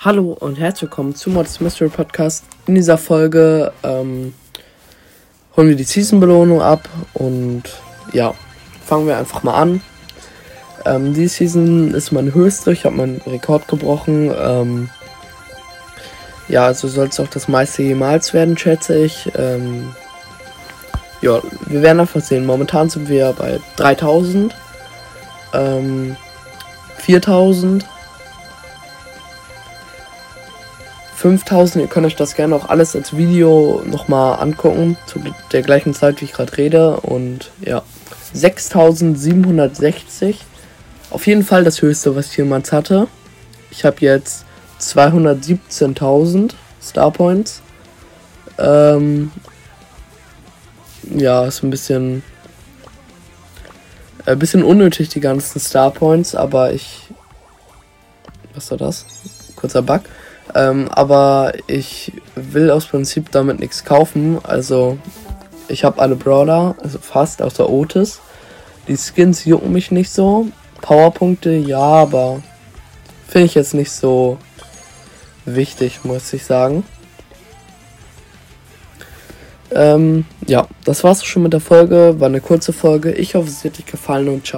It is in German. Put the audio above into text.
Hallo und herzlich willkommen zu Mods Mystery Podcast. In dieser Folge ähm, holen wir die Season-Belohnung ab und ja, fangen wir einfach mal an. Ähm, die Season ist meine höchste, ich habe meinen Rekord gebrochen. Ähm, ja, also soll es auch das meiste jemals werden, schätze ich. Ähm, ja, wir werden einfach sehen. Momentan sind wir bei 3000, ähm, 4000. 5000. Ihr könnt euch das gerne auch alles als Video nochmal angucken, zu der gleichen Zeit, wie ich gerade rede. Und ja, 6760. Auf jeden Fall das höchste, was ich jemals hatte. Ich habe jetzt 217.000 Star Points. Ähm, ja, ist ein bisschen, ein bisschen unnötig, die ganzen Star Points, aber ich. Was war das? Kurzer Bug. Ähm, aber ich will aus Prinzip damit nichts kaufen. Also ich habe alle Brawler, also fast außer Otis. Die Skins jucken mich nicht so. Powerpunkte ja, aber finde ich jetzt nicht so wichtig, muss ich sagen. Ähm, ja, das war's schon mit der Folge. War eine kurze Folge. Ich hoffe, es hat euch gefallen und ciao.